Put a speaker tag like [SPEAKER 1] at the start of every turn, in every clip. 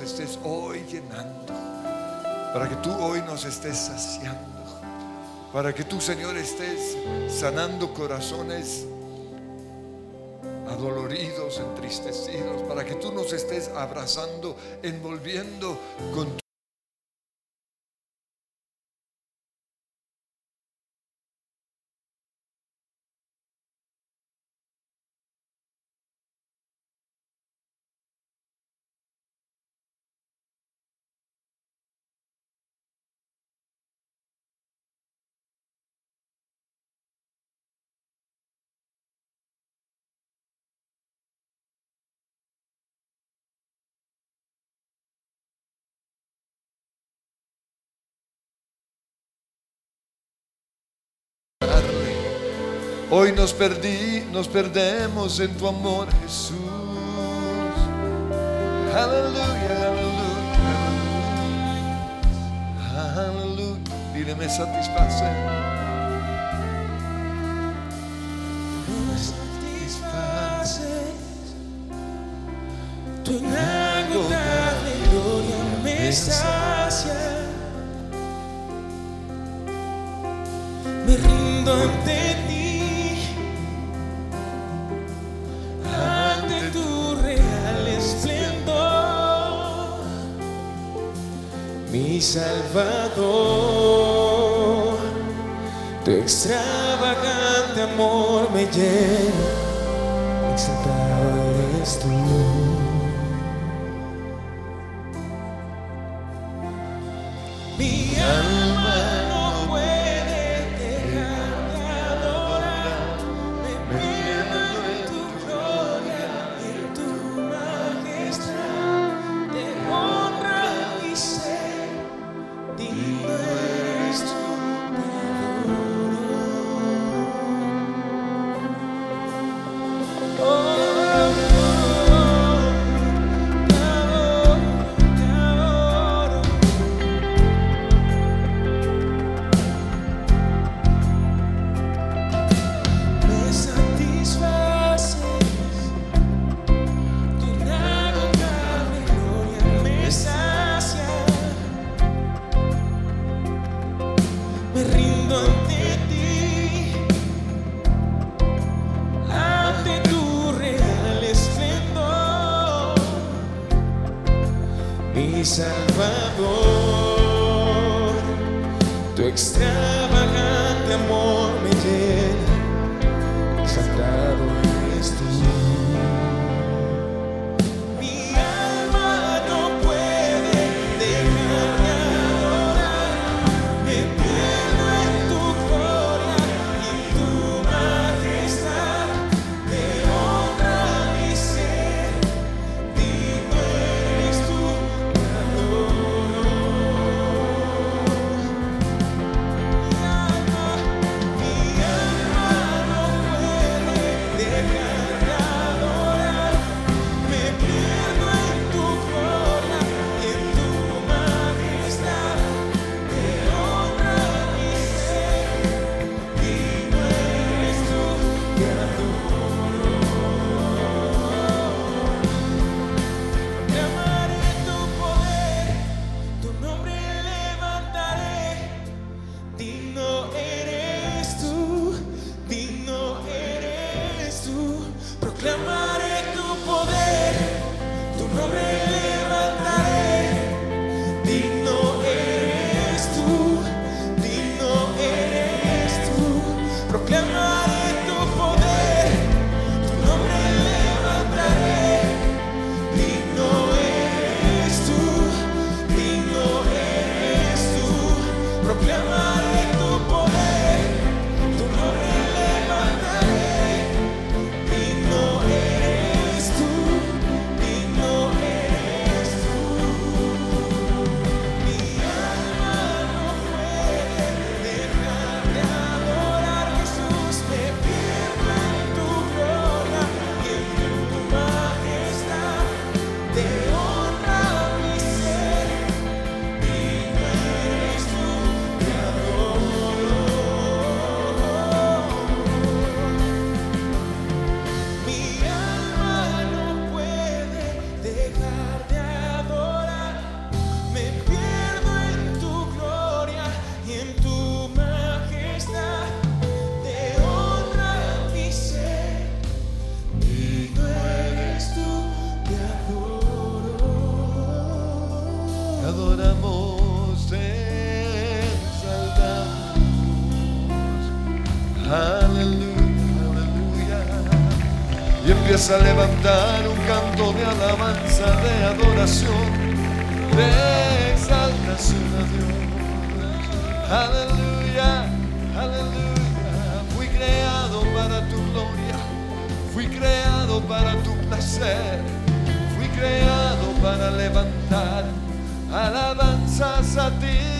[SPEAKER 1] estés hoy llenando, para que tú hoy nos estés saciando, para que tú, Señor, estés sanando corazones adoloridos, entristecidos, para que tú nos estés abrazando, envolviendo con tu Hoy nos perdí, nos perdemos en tu amor, Jesús. Aleluya, aleluya, aleluya. Dile, me satisface.
[SPEAKER 2] Me satisfaces, tu inagotable gloria me sacia. Me rindo ante Salvador. Tu extravagante amor me llena, exaltado eres tú. Mi alma
[SPEAKER 1] alabanzas a ti,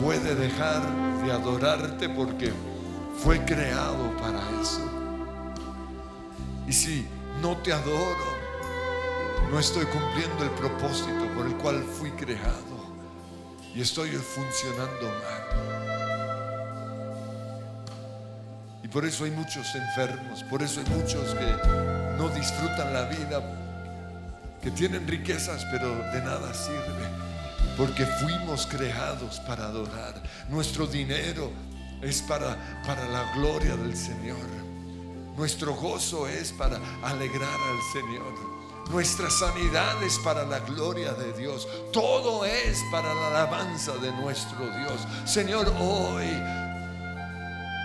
[SPEAKER 1] puede
[SPEAKER 2] dejar de
[SPEAKER 1] adorarte porque fue creado para eso. Y si no te adoro, no estoy cumpliendo el propósito por el cual fui creado. Y estoy funcionando mal. Y por eso hay muchos enfermos, por eso hay muchos que no disfrutan la vida, que tienen riquezas pero de nada sirve, porque fuimos creados para adorar. Nuestro dinero es para, para la gloria del Señor. Nuestro gozo es para alegrar al Señor. Nuestra sanidad es para la gloria de Dios. Todo es para la alabanza de nuestro Dios. Señor, hoy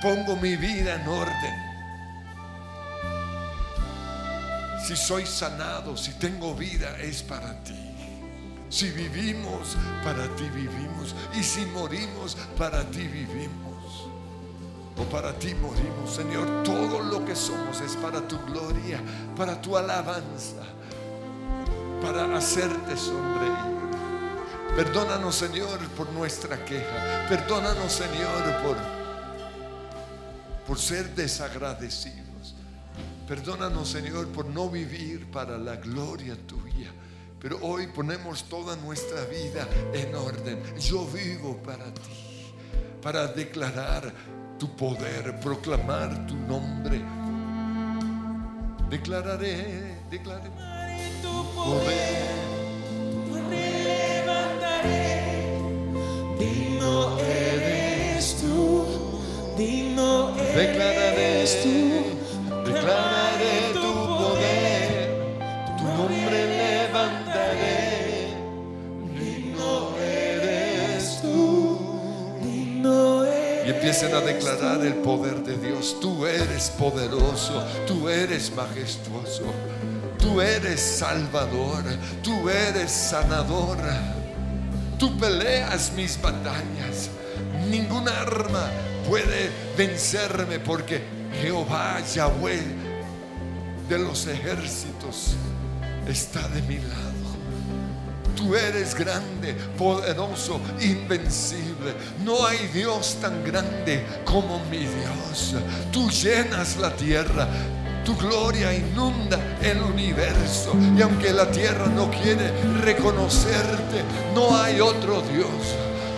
[SPEAKER 1] pongo mi vida en orden. Si soy sanado, si tengo vida, es para ti. Si vivimos, para ti vivimos. Y si morimos, para ti vivimos. O para ti morimos, Señor. Todo lo que somos es para tu gloria, para tu alabanza, para hacerte sonreír. Perdónanos, Señor, por nuestra queja. Perdónanos, Señor, por, por ser desagradecidos. Perdónanos, Señor, por no vivir para la gloria tuya. Pero hoy ponemos toda nuestra vida en orden. Yo vivo para ti, para declarar tu poder, proclamar tu nombre. Declararé, declararé
[SPEAKER 2] tu poder, levantaré. Digno eres tú, digno eres tú.
[SPEAKER 1] declararé tu poder, tu nombre levantaré. Empiecen a declarar el poder de Dios. Tú eres poderoso, tú eres majestuoso, tú eres salvador, tú eres sanador. Tú peleas mis batallas. Ningún arma puede vencerme porque Jehová, Yahweh de los ejércitos, está de mi lado. Tú eres grande, poderoso, invencible. No hay Dios tan grande como mi Dios. Tú llenas la tierra. Tu gloria inunda el universo. Y aunque la tierra no quiere reconocerte, no hay otro Dios.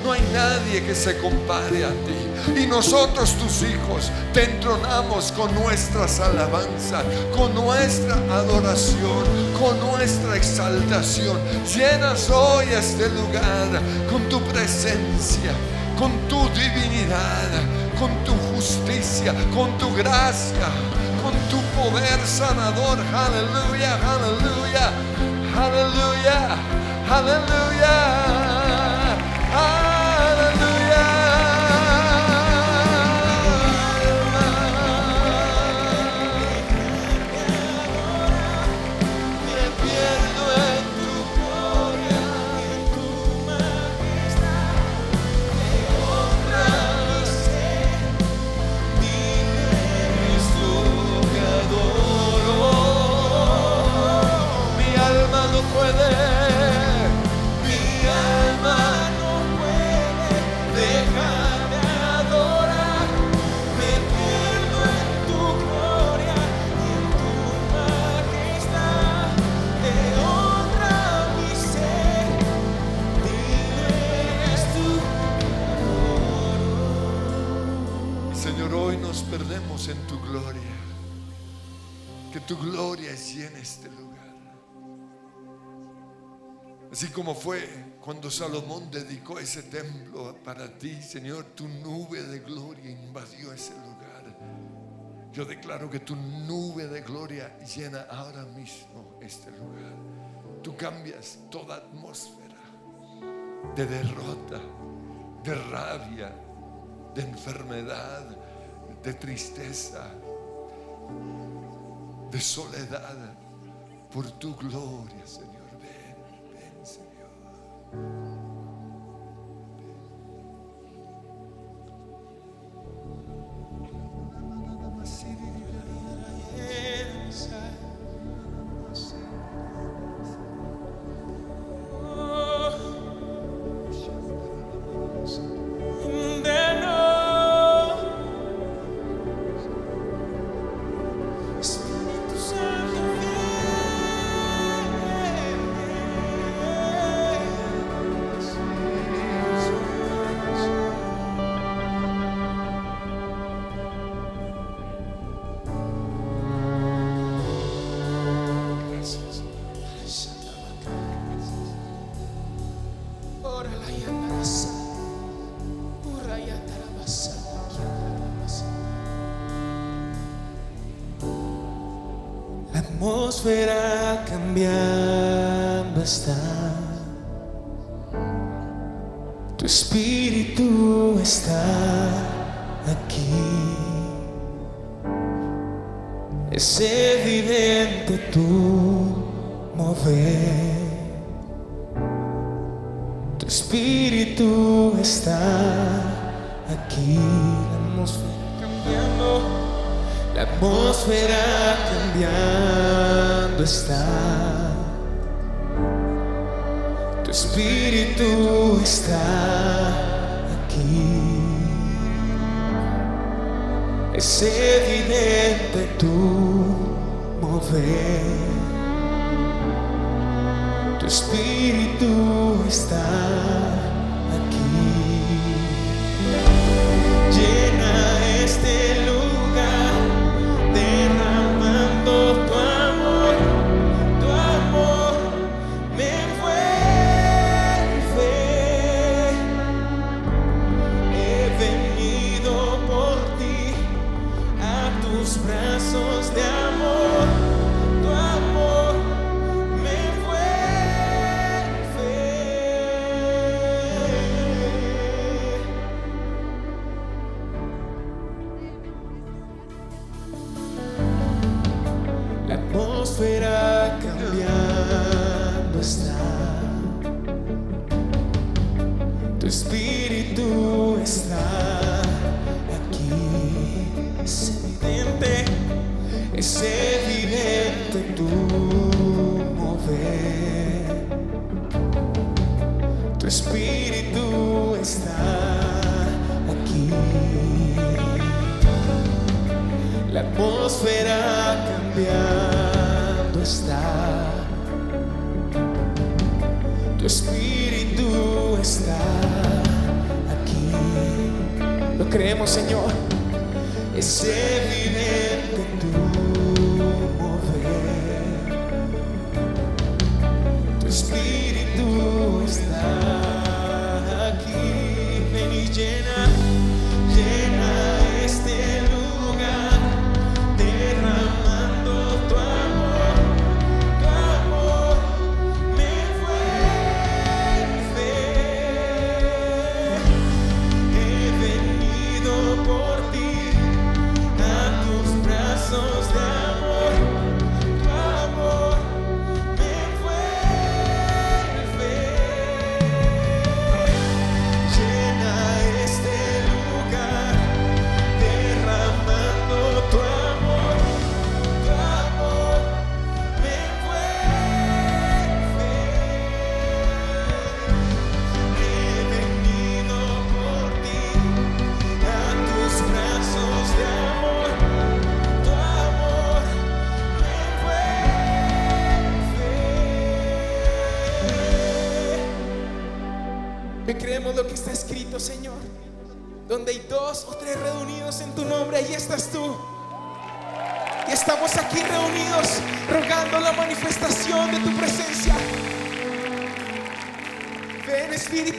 [SPEAKER 1] No hay nadie que se compare a ti. Y nosotros, tus hijos, te entronamos con nuestras alabanzas, con nuestra adoración, con nuestra exaltación. Llenas hoy este lugar con tu presencia, con tu divinidad, con tu justicia, con tu gracia, con tu poder sanador. Aleluya, aleluya, aleluya, aleluya. Tu gloria llena este lugar. Así como fue cuando Salomón dedicó ese templo para ti, Señor, tu nube de gloria invadió ese lugar. Yo declaro que tu nube de gloria llena ahora mismo este lugar. Tú cambias toda atmósfera de derrota, de rabia, de enfermedad, de tristeza de soledad por tu gloria, Señor. Ven, ven, Señor.
[SPEAKER 2] Tu espíritu está aquí. La atmósfera cambiando. La atmósfera cambiando está. Tu espíritu está aquí. Es evidente tu mover. Tu espíritu está Señor. Es evidente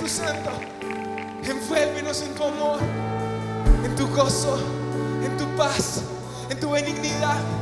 [SPEAKER 2] Santo, envuélvenos en tu amor, en tu gozo, en tu paz, en tu benignidad.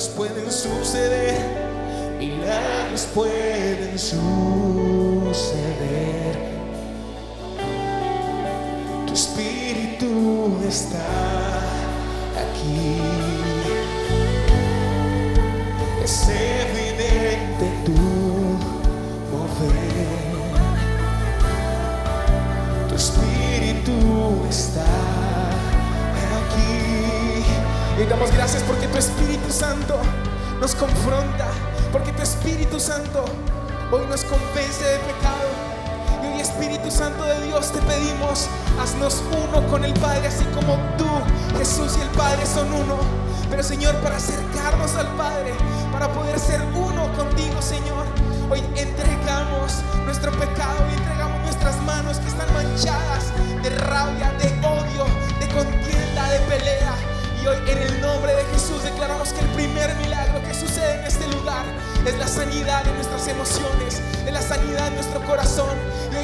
[SPEAKER 2] Milagros pueden suceder. Milagros pueden suceder. Tu espíritu está aquí. Es evidente tu mover. Y damos gracias porque tu Espíritu Santo nos confronta. Porque tu Espíritu Santo hoy nos convence de pecado. Y hoy Espíritu Santo de Dios te pedimos, haznos uno con el Padre, así como tú, Jesús y el Padre son uno. Pero Señor, para acercarnos al Padre, para poder ser uno contigo, Señor, hoy entregamos nuestro pecado y entregamos nuestras manos que están manchadas de rabia, de odio, de contienda, de pelea. Y hoy en en este lugar es la sanidad de nuestras emociones, es la sanidad en nuestro corazón.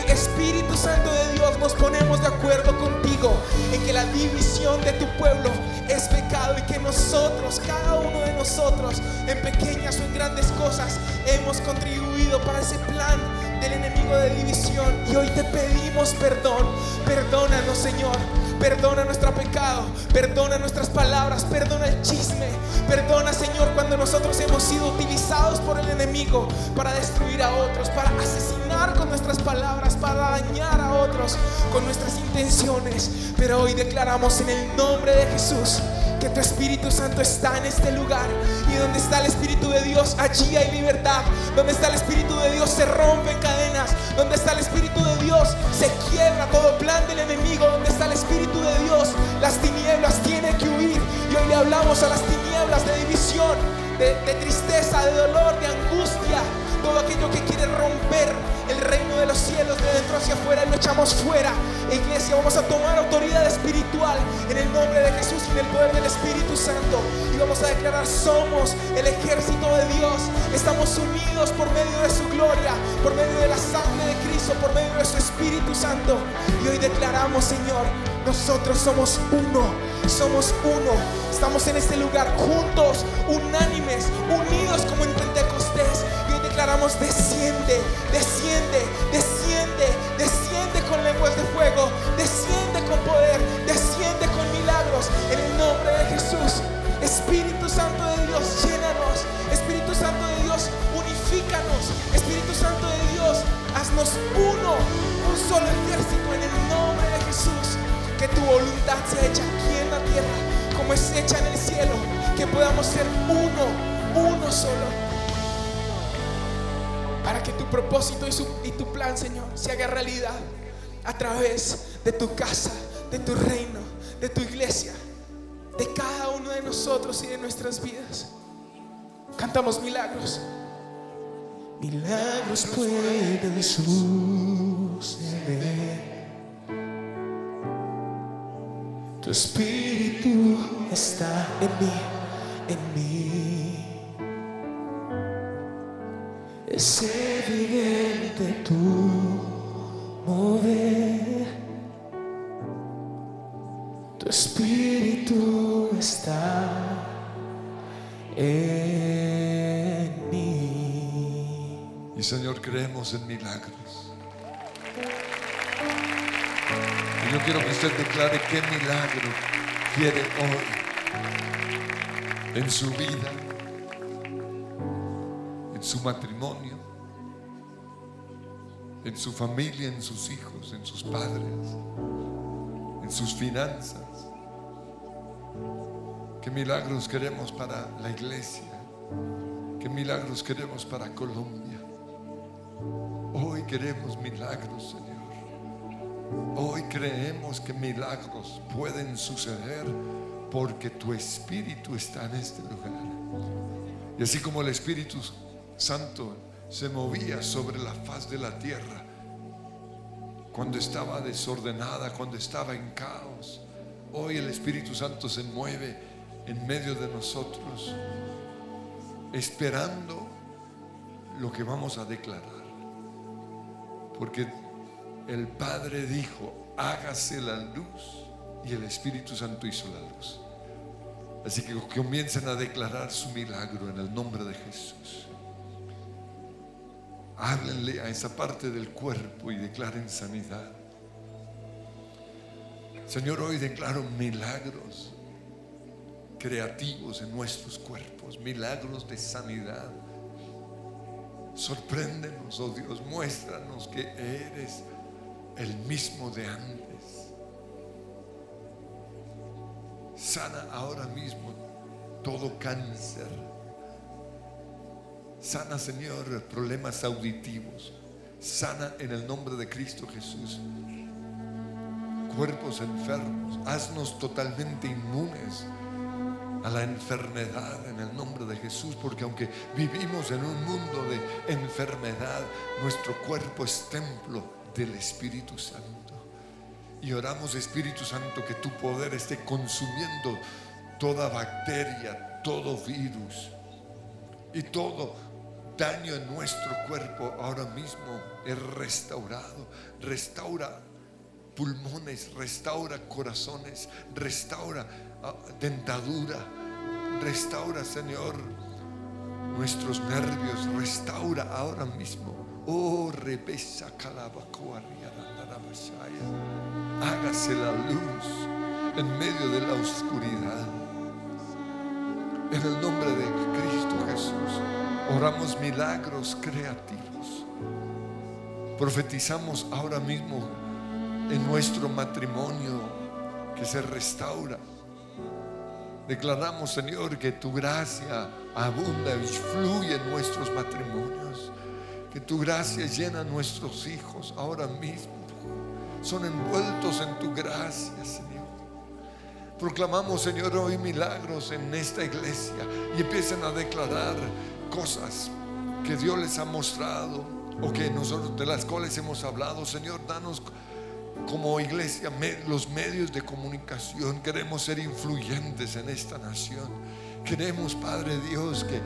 [SPEAKER 2] Espíritu Santo de Dios, nos ponemos de acuerdo contigo en que la división de tu pueblo es pecado y que nosotros, cada uno de nosotros, en pequeñas o en grandes cosas, hemos contribuido para ese plan del enemigo de división. Y hoy te pedimos perdón. Perdónanos, Señor. Perdona nuestro pecado, perdona nuestras palabras, perdona el chisme, perdona Señor cuando nosotros hemos sido utilizados por el enemigo para destruir a otros, para asesinar con nuestras palabras, para dañar a otros con nuestras intenciones. Pero hoy declaramos en el nombre de Jesús que tu Espíritu Santo está en este lugar. Y donde está el Espíritu de Dios, allí hay libertad. Donde está el Espíritu de Dios, se rompen cadenas. Donde está el Espíritu de Dios, se quiebra todo plan del enemigo. Está el Espíritu de Dios, las tinieblas tienen que huir. Y hoy le hablamos a las tinieblas de división, de, de tristeza, de dolor, de angustia. Todo aquello que quiere romper el reino de los cielos de dentro hacia afuera y lo echamos fuera. Iglesia, vamos a tomar autoridad espiritual en el nombre de Jesús y en el poder del Espíritu Santo. Y vamos a declarar, somos el ejército de Dios. Estamos unidos por medio de su gloria, por medio de la sangre de Cristo, por medio de su Espíritu Santo. Y hoy declaramos, Señor, nosotros somos uno, somos uno. Estamos en este lugar juntos, unánimes, unidos como en Pentecostés. Declaramos, desciende, desciende, desciende, desciende con lenguas de fuego, desciende con poder, desciende con milagros. En el nombre de Jesús, Espíritu Santo de Dios, llénanos. Espíritu Santo de Dios, unifícanos. Espíritu Santo de Dios, haznos uno, un solo ejército en el nombre de Jesús. Que tu voluntad sea hecha aquí en la tierra como es hecha en el cielo. Que podamos ser uno, uno solo. Tu propósito y, su- y tu plan, Señor, se haga realidad a través de tu casa, de tu reino, de tu iglesia, de cada uno de nosotros y de nuestras vidas. Cantamos milagros. Milagros pueden suceder. Tu espíritu está en mí, en mí. Es evidente tu mover. Tu espíritu está en mí.
[SPEAKER 1] Y Señor, creemos en milagros. Y yo quiero que usted declare qué milagro quiere hoy en su vida, su matrimonio, en su familia, en sus hijos, en sus padres, en sus finanzas. ¿Qué milagros queremos para la iglesia? ¿Qué milagros queremos para Colombia? Hoy queremos milagros, Señor. Hoy creemos que milagros pueden suceder porque tu Espíritu está en este lugar. Y así como el Espíritu Santo se movía sobre la faz de la tierra cuando estaba desordenada, cuando estaba en caos, hoy el Espíritu Santo se mueve en medio de nosotros, esperando lo que vamos a declarar. Porque el Padre dijo, hágase la luz y el Espíritu Santo hizo la luz. Así que comiencen a declarar su milagro en el nombre de Jesús. Háblenle a esa parte del cuerpo y declaren sanidad. Señor, hoy declaro milagros creativos en nuestros cuerpos, milagros de sanidad. Sorpréndenos, oh Dios, muéstranos que eres el mismo de antes. Sana ahora mismo todo cáncer. Sana, Señor, problemas auditivos. Sana en el nombre de Cristo Jesús. Cuerpos enfermos. Haznos totalmente inmunes a la enfermedad en el nombre de Jesús, porque aunque vivimos en un mundo de enfermedad, nuestro cuerpo es templo del Espíritu Santo. Y oramos, Espíritu Santo, que tu poder esté consumiendo toda bacteria, todo virus y todo daño en nuestro cuerpo ahora mismo es restaurado. Restaura pulmones, restaura corazones, restaura ah, dentadura, restaura, Señor, nuestros nervios, restaura ahora mismo. Oh, rebesa Hágase la luz en medio de la oscuridad. En el nombre de Cristo Jesús, oramos milagros creativos. Profetizamos ahora mismo en nuestro matrimonio que se restaura. Declaramos, Señor, que tu gracia abunda y fluye en nuestros matrimonios. Que tu gracia llena a nuestros hijos ahora mismo. Son envueltos en tu gracia, Señor. Proclamamos, Señor, hoy milagros en esta iglesia y empiecen a declarar cosas que Dios les ha mostrado o que nosotros de las cuales hemos hablado. Señor, danos como iglesia los medios de comunicación. Queremos ser influyentes en esta nación. Queremos, Padre Dios, que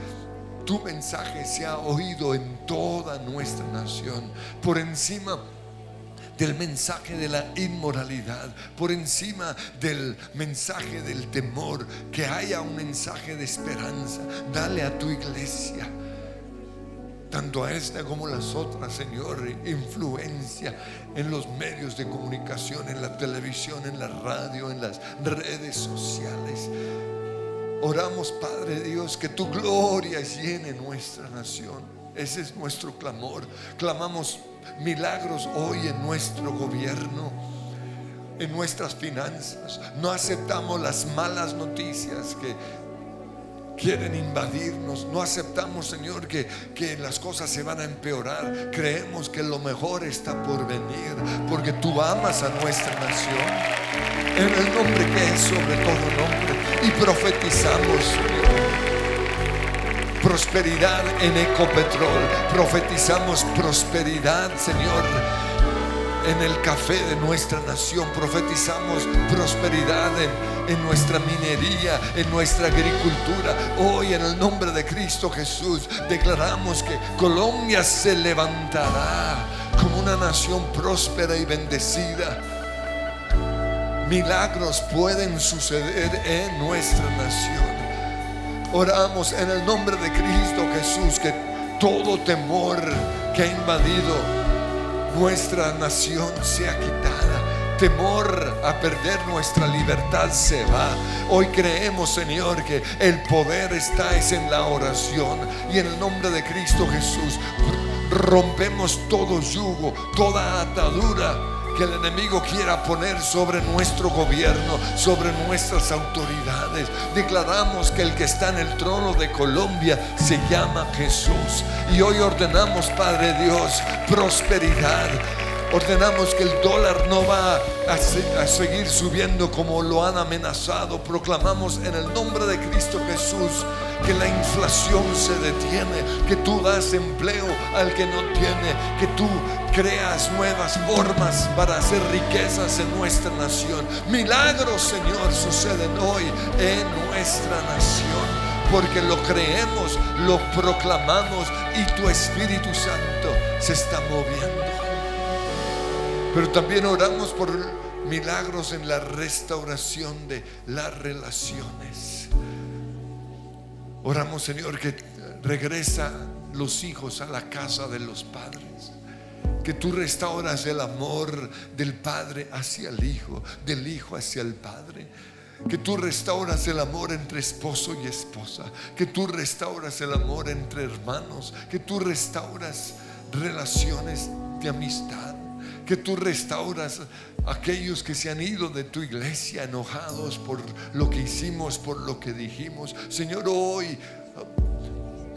[SPEAKER 1] tu mensaje se ha oído en toda nuestra nación, por encima del mensaje de la inmoralidad, por encima del mensaje del temor, que haya un mensaje de esperanza. Dale a tu iglesia, tanto a esta como a las otras, Señor, influencia en los medios de comunicación, en la televisión, en la radio, en las redes sociales. Oramos, Padre Dios, que tu gloria llene nuestra nación. Ese es nuestro clamor. Clamamos milagros hoy en nuestro gobierno, en nuestras finanzas. No aceptamos las malas noticias que quieren invadirnos. No aceptamos, Señor, que, que, las cosas se van a empeorar. Creemos que lo mejor está por venir, porque tú amas a nuestra nación. En el nombre que es sobre todo nombre y profetizamos, prosperidad en Ecopetrol. Profetizamos prosperidad, Señor, en el café de nuestra nación. Profetizamos prosperidad en, nuestra minería, en nuestra agricultura. Hoy, en el nombre de Cristo Jesús, declaramos que Colombia se levantará como una nación próspera y bendecida milagros pueden suceder en nuestra nación. Oramos en el nombre de Cristo Jesús que todo temor que ha invadido nuestra nación sea quitada. Temor a perder nuestra libertad se va. Hoy creemos, Señor, que el poder está es en la oración. Y en el nombre de Cristo Jesús rompemos todo yugo, toda atadura que el enemigo quiera poner sobre nuestro gobierno, sobre nuestras autoridades. Declaramos que el que está en el trono de Colombia se llama Jesús. Y hoy ordenamos, Padre Dios, prosperidad. Ordenamos que el dólar no va a, seguir subiendo como lo han amenazado. Proclamamos en el nombre de Cristo Jesús que la inflación se detiene, que tú das empleo al que no tiene, que tú creas nuevas formas para hacer riquezas en nuestra nación. Milagros, Señor, suceden hoy en nuestra nación porque lo creemos, lo proclamamos y tu Espíritu Santo se está moviendo. Pero también oramos por milagros en la restauración de las relaciones. Oramos, Señor, que regresa los hijos a la casa de los padres. Que tú restauras el amor del padre hacia el hijo, del hijo hacia el padre. Que tú restauras el amor entre esposo y esposa. Que tú restauras el amor entre hermanos. Que tú restauras relaciones de amistad. Que tú restauras aquellos que se han ido de tu iglesia enojados por lo que hicimos, por lo que dijimos. Señor, hoy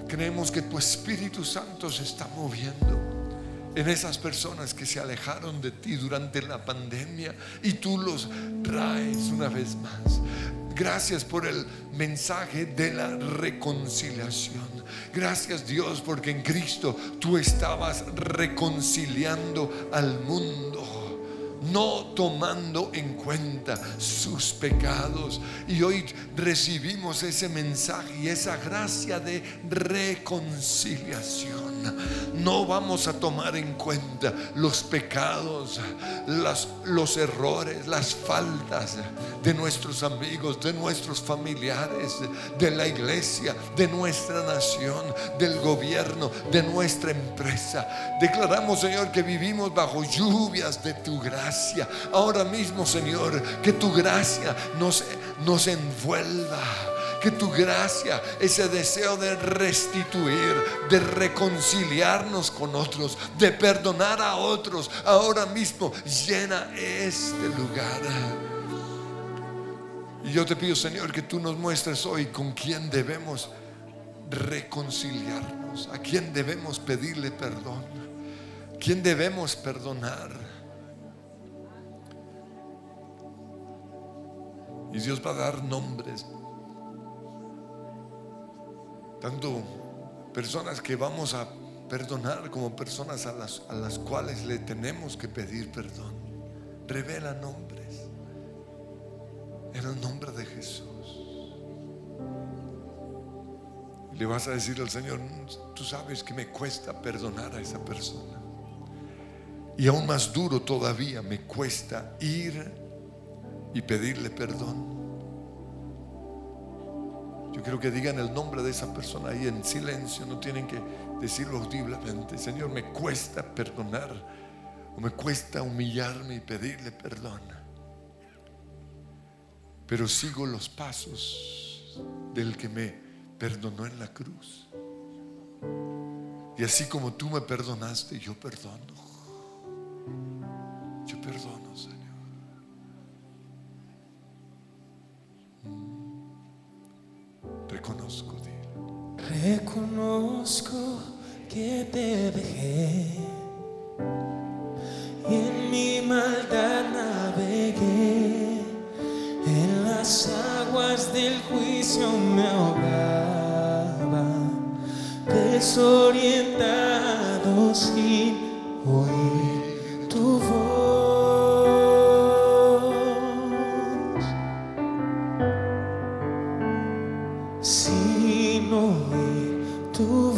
[SPEAKER 1] creemos que tu Espíritu Santo se está moviendo en esas personas que se alejaron de ti durante la pandemia y tú los traes una vez más. Gracias por el mensaje de la reconciliación. Gracias Dios porque en Cristo tú estabas reconciliando al mundo no tomando en cuenta sus pecados. Y hoy recibimos ese mensaje y esa gracia de reconciliación. No vamos a tomar en cuenta los pecados, los errores, las faltas de nuestros amigos, de nuestros familiares, de la iglesia, de nuestra nación, del gobierno, de nuestra empresa. Declaramos, Señor, que vivimos bajo lluvias de tu gracia. Ahora mismo, Señor, que tu gracia nos, nos envuelva. Que tu gracia, ese deseo de restituir, de reconciliarnos con otros, de perdonar a otros, ahora mismo llena este lugar. Y yo te pido, Señor, que tú nos muestres hoy con quién debemos reconciliarnos, a quién debemos pedirle perdón, quién debemos perdonar. Y Dios va a dar nombres. Tanto personas que vamos a perdonar como personas a las, a las cuales le tenemos que pedir perdón. Revela nombres. En el nombre de Jesús. Le vas a decir al Señor, tú sabes que me cuesta perdonar a esa persona. Y aún más duro todavía me cuesta ir y pedirle perdón. Yo quiero que digan el nombre de esa persona ahí en silencio, no tienen que decirlo audiblemente. Señor, me cuesta perdonar o me cuesta humillarme y pedirle perdón. Pero sigo los pasos del que me perdonó en la cruz. Y así como tú me perdonaste, yo perdono. Yo perdono, Reconozco,
[SPEAKER 2] Reconozco que te dejé. Y en mi maldad navegué. En las aguas del juicio me ahogaba, desorientado sin oír que la luz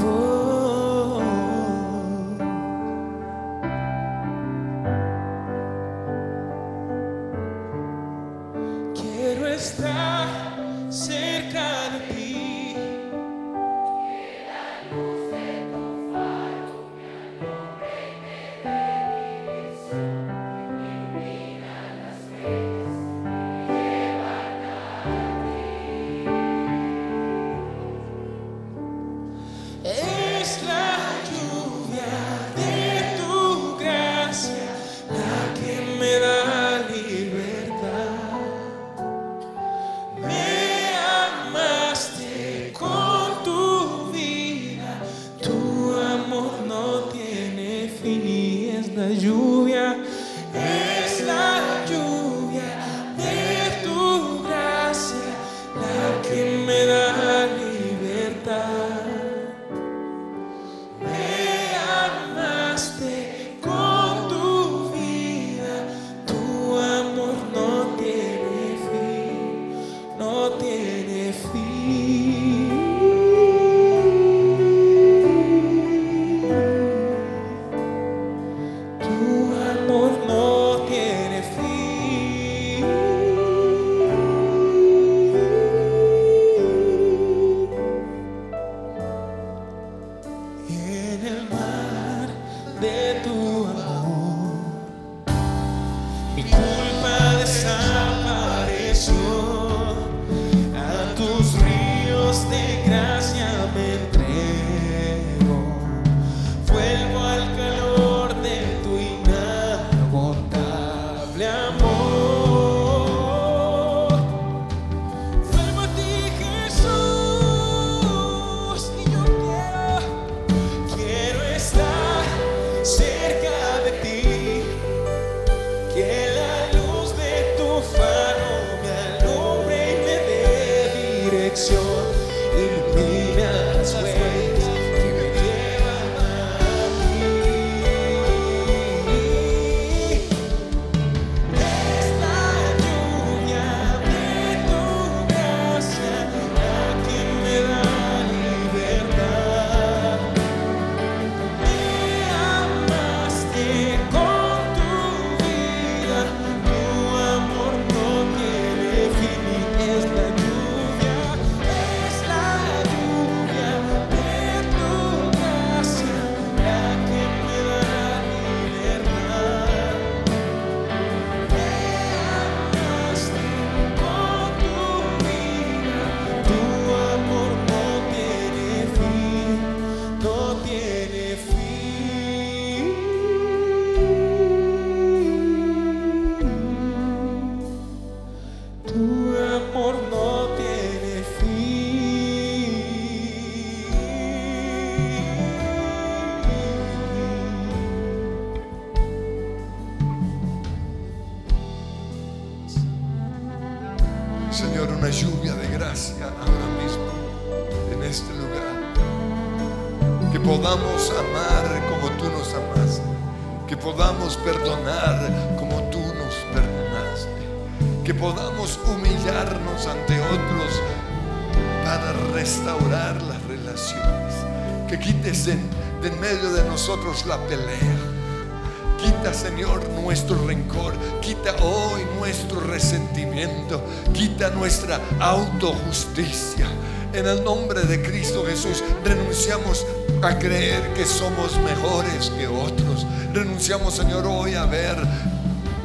[SPEAKER 1] Quita, Señor, nuestro rencor. Quita hoy nuestro resentimiento. Quita nuestra autojusticia. En el nombre de Cristo Jesús renunciamos a creer que somos mejores que otros. Renunciamos, Señor, hoy a ver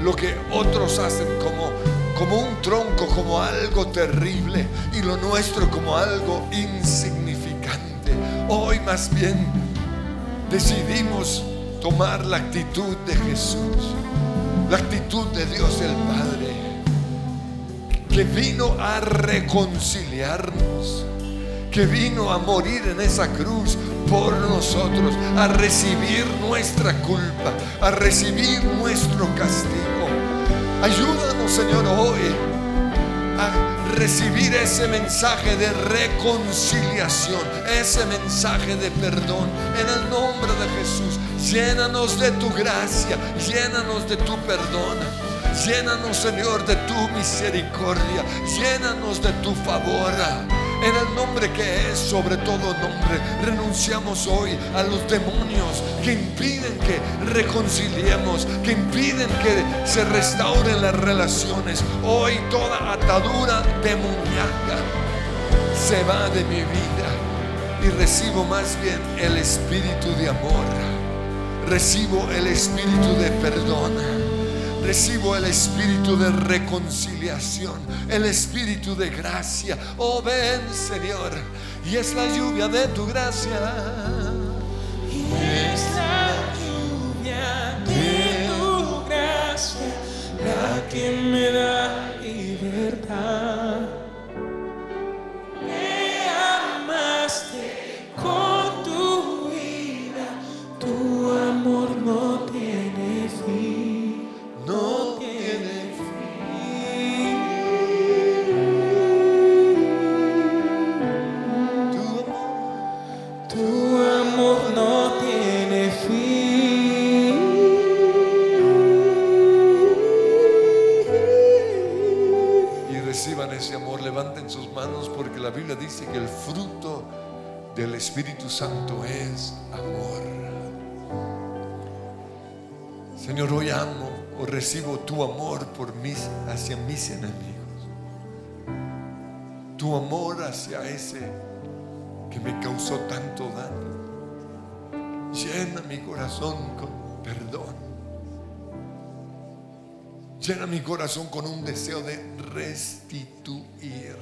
[SPEAKER 1] lo que otros hacen como, como un tronco, como algo terrible y lo nuestro como algo insignificante. Hoy más bien decidimos tomar la actitud de Jesús, la actitud de Dios el Padre, que vino a reconciliarnos, que vino a morir en esa cruz por nosotros, a recibir nuestra culpa, a recibir nuestro castigo. Ayúdanos, Señor, hoy recibir ese mensaje de reconciliación, ese mensaje de perdón en el nombre de Jesús. Llénanos de tu gracia, llénanos de tu perdón. Llénanos, Señor, de tu misericordia. Llénanos de tu favor. En el nombre que es sobre todo nombre, renunciamos hoy a los demonios que impiden que reconciliemos, que impiden que se restauren las relaciones. Hoy toda atadura demoníaca se va de mi vida y recibo más bien el espíritu de amor. Recibo el espíritu de perdón. Recibo el espíritu de reconciliación, el espíritu de gracia. Oh, ven, Señor, y es la lluvia de tu gracia.
[SPEAKER 2] Y es la lluvia de tu gracia la que me da libertad.
[SPEAKER 1] Mis enemigos. Tu amor hacia ese que me causó tanto daño. Llena mi corazón con perdón. Llena mi corazón con un deseo de restituir,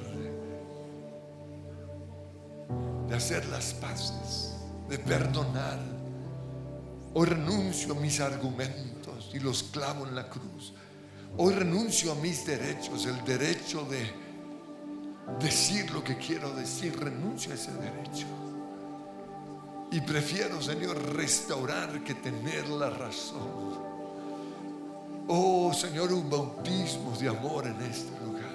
[SPEAKER 1] de hacer las paces, de perdonar. Hoy renuncio a mis argumentos y los clavo en la cruz. Hoy renuncio a mis derechos, el derecho de decir lo que quiero decir, renuncio a ese derecho. Y prefiero, Señor, restaurar que tener la razón. Oh Señor, un bautismo de amor en este lugar.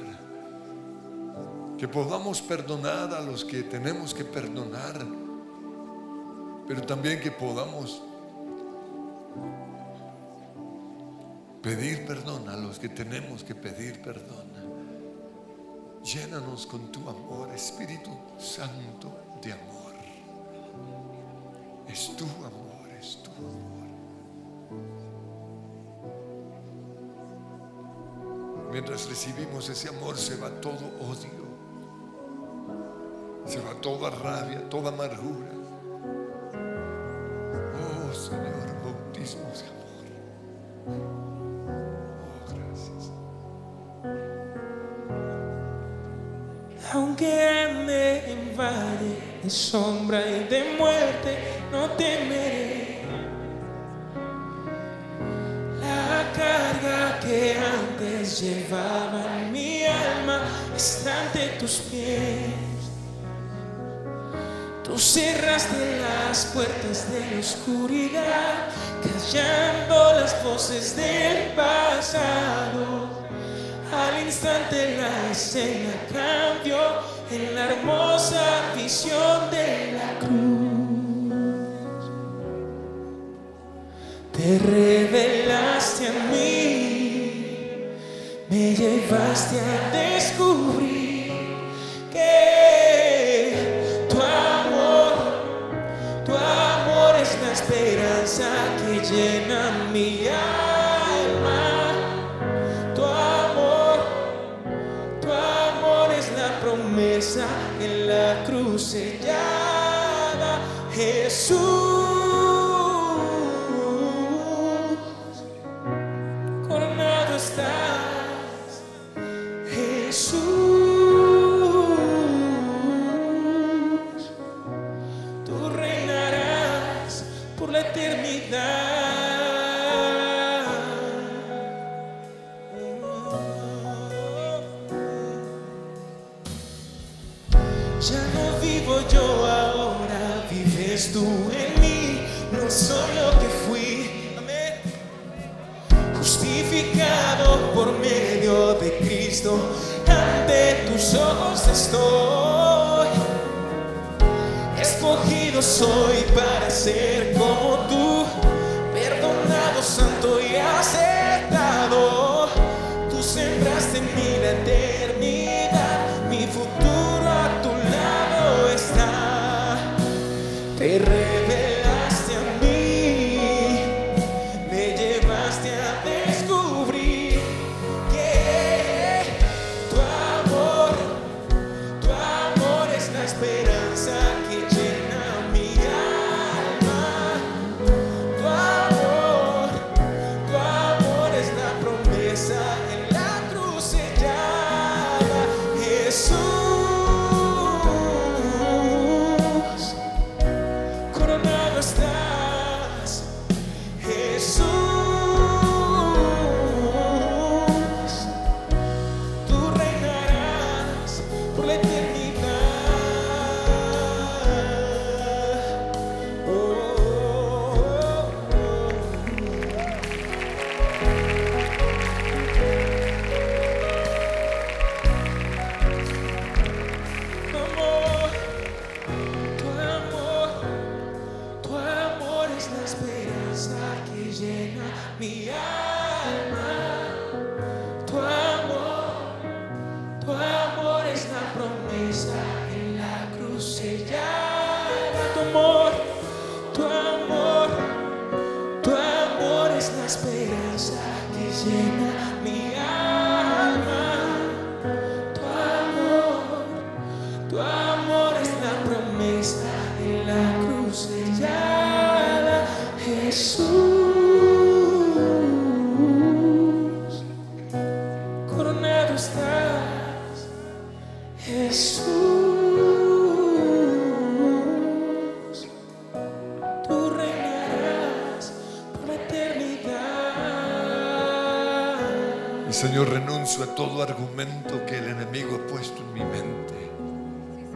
[SPEAKER 1] Que podamos perdonar a los que tenemos que perdonar, pero también que podamos pedir perdón a los que tenemos que pedir perdón. Llénanos con tu amor, Espíritu Santo de amor. Es tu amor, es tu amor. Mientras recibimos ese amor se va todo odio, se va toda rabia, toda amargura.
[SPEAKER 2] Sombra y de muerte, no temeré. La carga que antes llevaba en mi alma está ante tus pies. Tú cerraste las puertas de la oscuridad, callando las voces del pasado. Al instante la escena cambió en la hermosa visión de la cruz. Te revelaste a mí, me llevaste a justificado por medio de Cristo, ante tus ojos estoy. Escogido soy para ser como
[SPEAKER 1] Señor, renuncio a todo argumento que el enemigo ha puesto en mi mente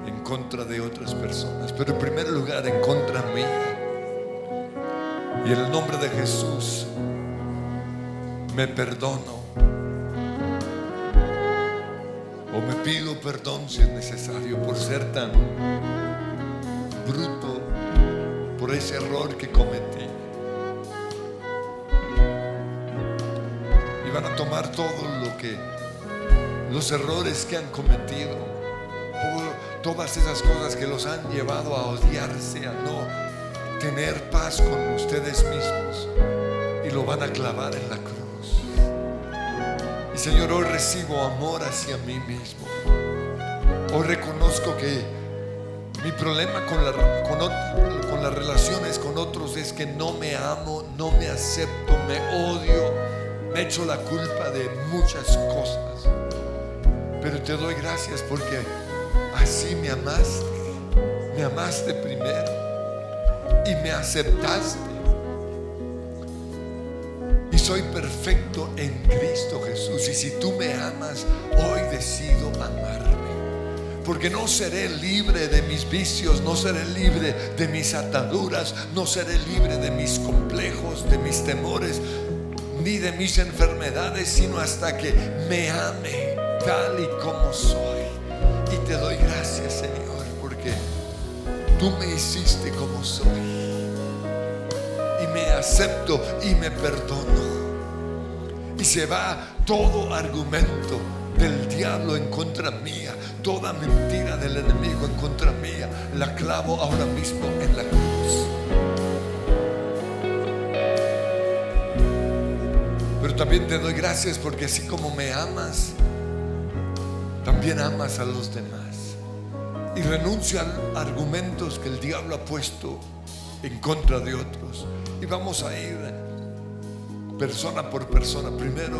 [SPEAKER 1] en contra de otras personas, pero en primer lugar en contra mía. Y en el nombre de Jesús me perdono. O me pido perdón si es necesario por ser tan bruto, por ese error que cometí. Todo lo que los errores que han cometido, todo- todas esas cosas que los han llevado a odiarse, a no tener paz con ustedes mismos y lo van a clavar en la cruz. Y Señor, hoy recibo amor hacia mí mismo. Hoy reconozco que mi problema con, con las relaciones con otros es que no me amo, no me acepto, me odio, me echo la culpa de muchas cosas. Pero te doy gracias porque así me amaste, me amaste primero y me aceptaste. Y soy perfecto en Cristo Jesús. Y si tú me amas, hoy decido amarme. Porque no seré libre de mis vicios, no seré libre de mis ataduras, no seré libre de mis complejos, de mis temores, ni de mis enfermedades, sino hasta que me ame. tal y como soy. Y te doy gracias, Señor, porque tú me hiciste como soy. Y me acepto y me perdono. Y se va todo argumento del diablo en contra mía, toda mentira del enemigo en contra mía, la clavo ahora mismo en la cruz. También te doy gracias porque así como me amas, también amas a los demás. Y renuncio a argumentos que el diablo ha puesto en contra de otros. Y vamos a ir persona por persona. Primero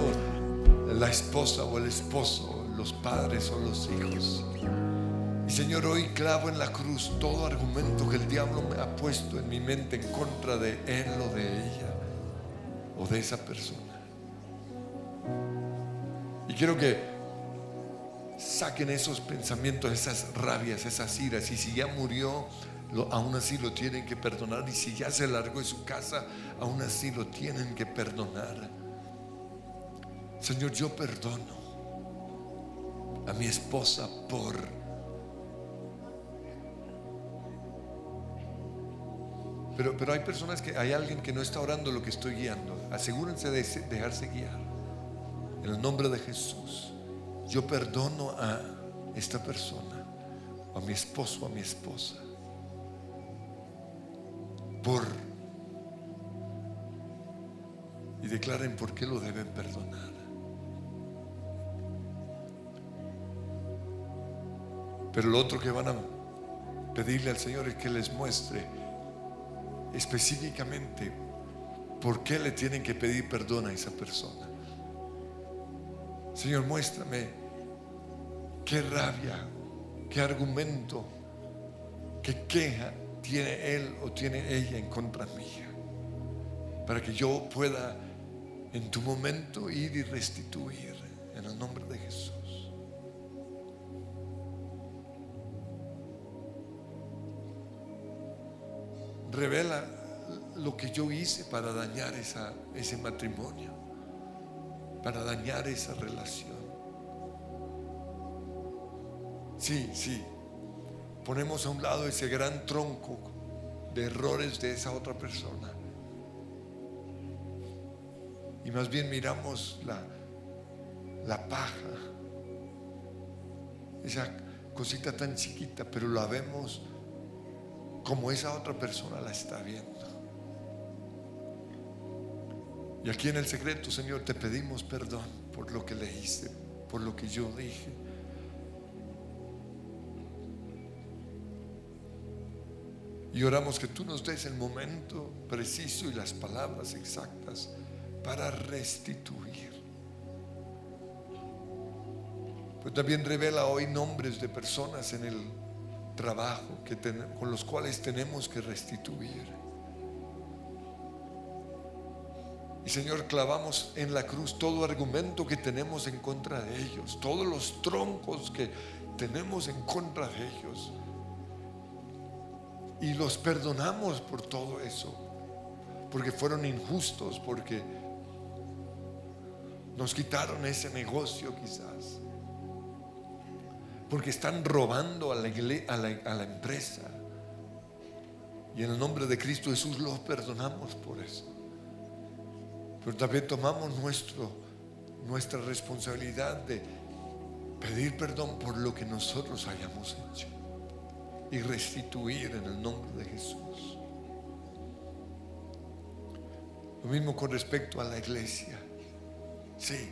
[SPEAKER 1] la esposa o el esposo, los padres o los hijos. Y Señor, hoy clavo en la cruz todo argumento que el diablo me ha puesto en mi mente en contra de él o de ella o de esa persona. Y quiero que saquen esos pensamientos, esas rabias, esas iras. Y si ya murió, aún así lo tienen que perdonar. Y si ya se largó de su casa, aún así lo tienen que perdonar. Señor, yo perdono a mi esposa por pero, pero hay personas que hay alguien que no está orando lo que estoy guiando. Asegúrense de dejarse guiar. En el nombre de Jesús, yo perdono a esta persona, a mi esposo, a mi esposa, por y declaren por qué lo deben perdonar. Pero lo otro que van a pedirle al Señor es que les muestre específicamente por qué le tienen que pedir perdón a esa persona. Señor, muéstrame qué rabia, qué argumento, qué queja tiene él o tiene ella en contra mía. Para que yo pueda en tu momento ir y restituir en el nombre de Jesús. revela lo que yo hice para dañar ese matrimonio, para dañar esa relación. Sí, sí, ponemos a un lado ese gran tronco de errores de esa otra persona. Y más bien miramos la, la paja, esa cosita tan chiquita, pero la vemos como esa otra persona la está viendo. Y aquí en el secreto, Señor, te pedimos perdón por lo que le hice, por lo que yo dije. Y oramos que tú nos des el momento preciso y las palabras exactas para restituir. Pero también revela hoy nombres de personas en el trabajo que con los cuales tenemos que restituir. Y Señor, clavamos en la cruz todo argumento que tenemos en contra de ellos, todos los troncos que tenemos en contra de ellos. Y los perdonamos por todo eso, porque fueron injustos, porque nos quitaron ese negocio quizás porque están robando a la, a la, empresa. Y en el nombre de Cristo Jesús los perdonamos por eso. Pero también tomamos nuestro, nuestra responsabilidad de pedir perdón por lo que nosotros hayamos hecho y restituir en el nombre de Jesús. Lo mismo con respecto a la iglesia. Sí,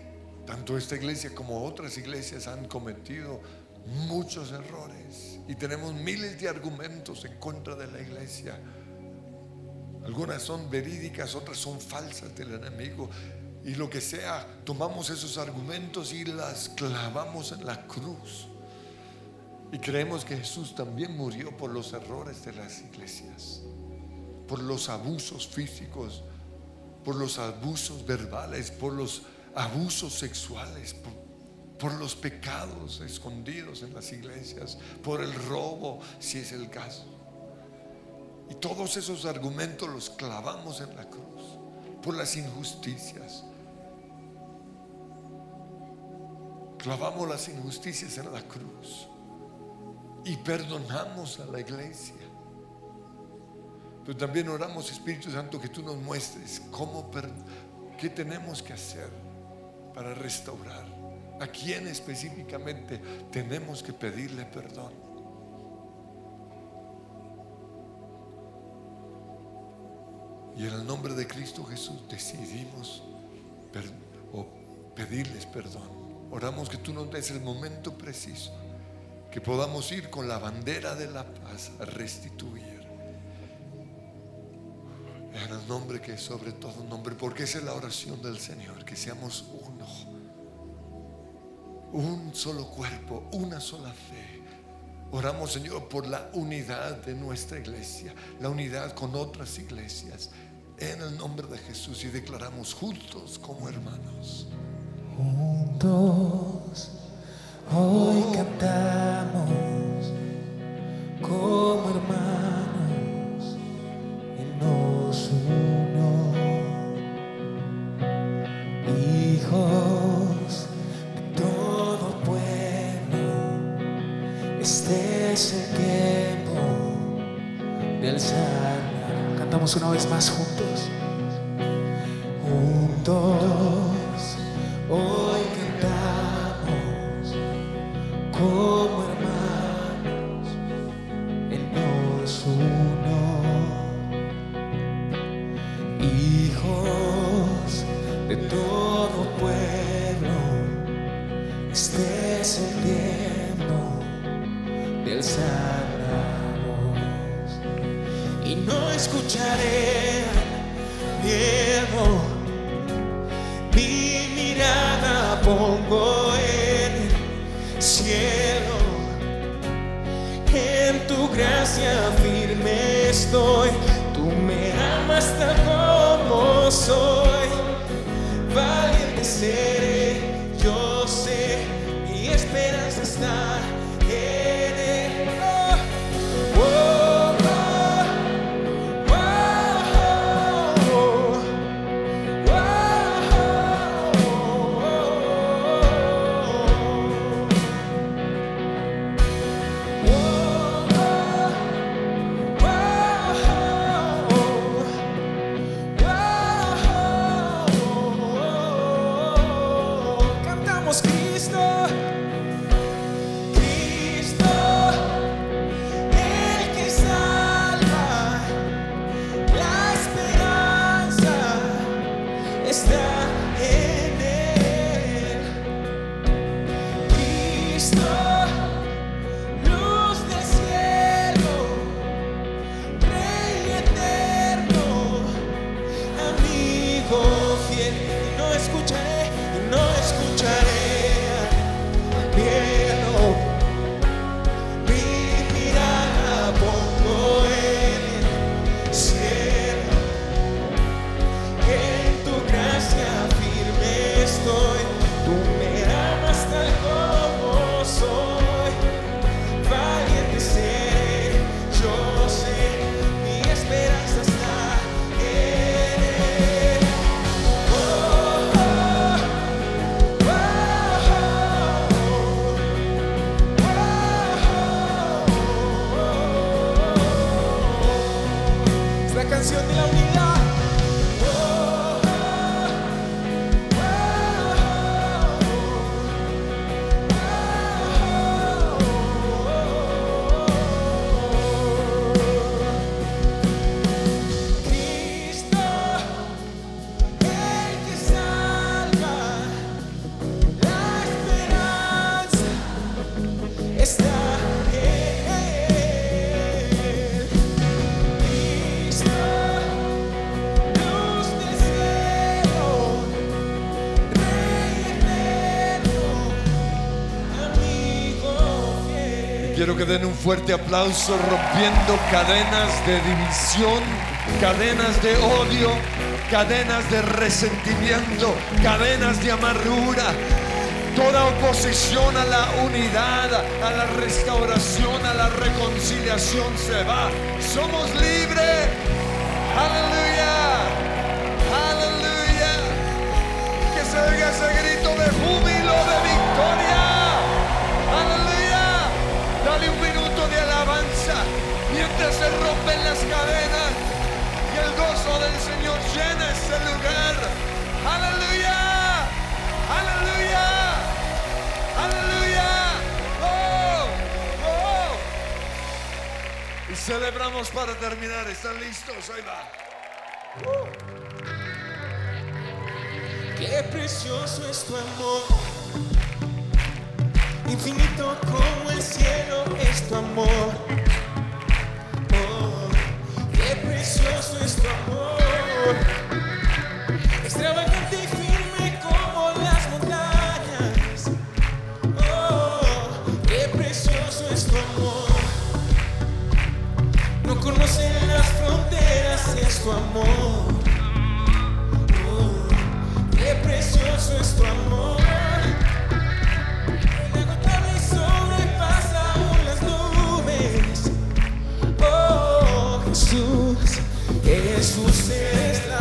[SPEAKER 1] tanto esta iglesia como otras iglesias han cometido muchos errores y tenemos miles de argumentos en contra de la iglesia. Algunas son verídicas, otras son falsas del enemigo. Y lo que sea, tomamos esos argumentos y las clavamos en la cruz. Y creemos que Jesús también murió por los errores de las iglesias, por los abusos físicos, por los abusos verbales, por los abusos sexuales, por los pecados escondidos en las iglesias, por el robo, si es el caso. Y todos esos argumentos los clavamos en la cruz, por las injusticias. clavamos las injusticias en la cruz y perdonamos a la iglesia. Pero también oramos, Espíritu Santo, que tú nos muestres cómo, qué tenemos que hacer para restaurar. A quién específicamente tenemos que pedirle perdón. Y en el nombre de Cristo Jesús decidimos pedirles perdón. Oramos que tú nos des el momento preciso, que podamos ir con la bandera de la paz a restituir. En el nombre que es sobre todo nombre, porque esa es la oración del Señor, que seamos uno, un solo cuerpo, una sola fe. Oramos, Señor, por la unidad de nuestra iglesia, la unidad con otras iglesias, en el nombre de Jesús y declaramos juntos como hermanos.
[SPEAKER 2] Juntos hoy cantamos como hermanos en una vez más juntos.
[SPEAKER 1] Que den un fuerte aplauso rompiendo cadenas de división, cadenas de odio, cadenas de resentimiento, cadenas de amargura. Toda oposición a la unidad, a la restauración, a la reconciliación se va. Somos libres. Aleluya. Aleluya. Que se oiga ese grito de júbilo, de victoria. Se rompen las cadenas y el gozo del Señor llena este lugar. Aleluya, aleluya, aleluya. Oh, oh. Y celebramos para terminar. ¿Están listos? Ahí va.
[SPEAKER 2] Qué precioso es tu amor. Infinito como el cielo es tu amor. Oh, qué precioso es tu amor. Extravagante y firme como las montañas. Oh, qué precioso es tu amor. No conocen las fronteras, es tu amor. Oh, qué precioso es tu amor. Jesús, es la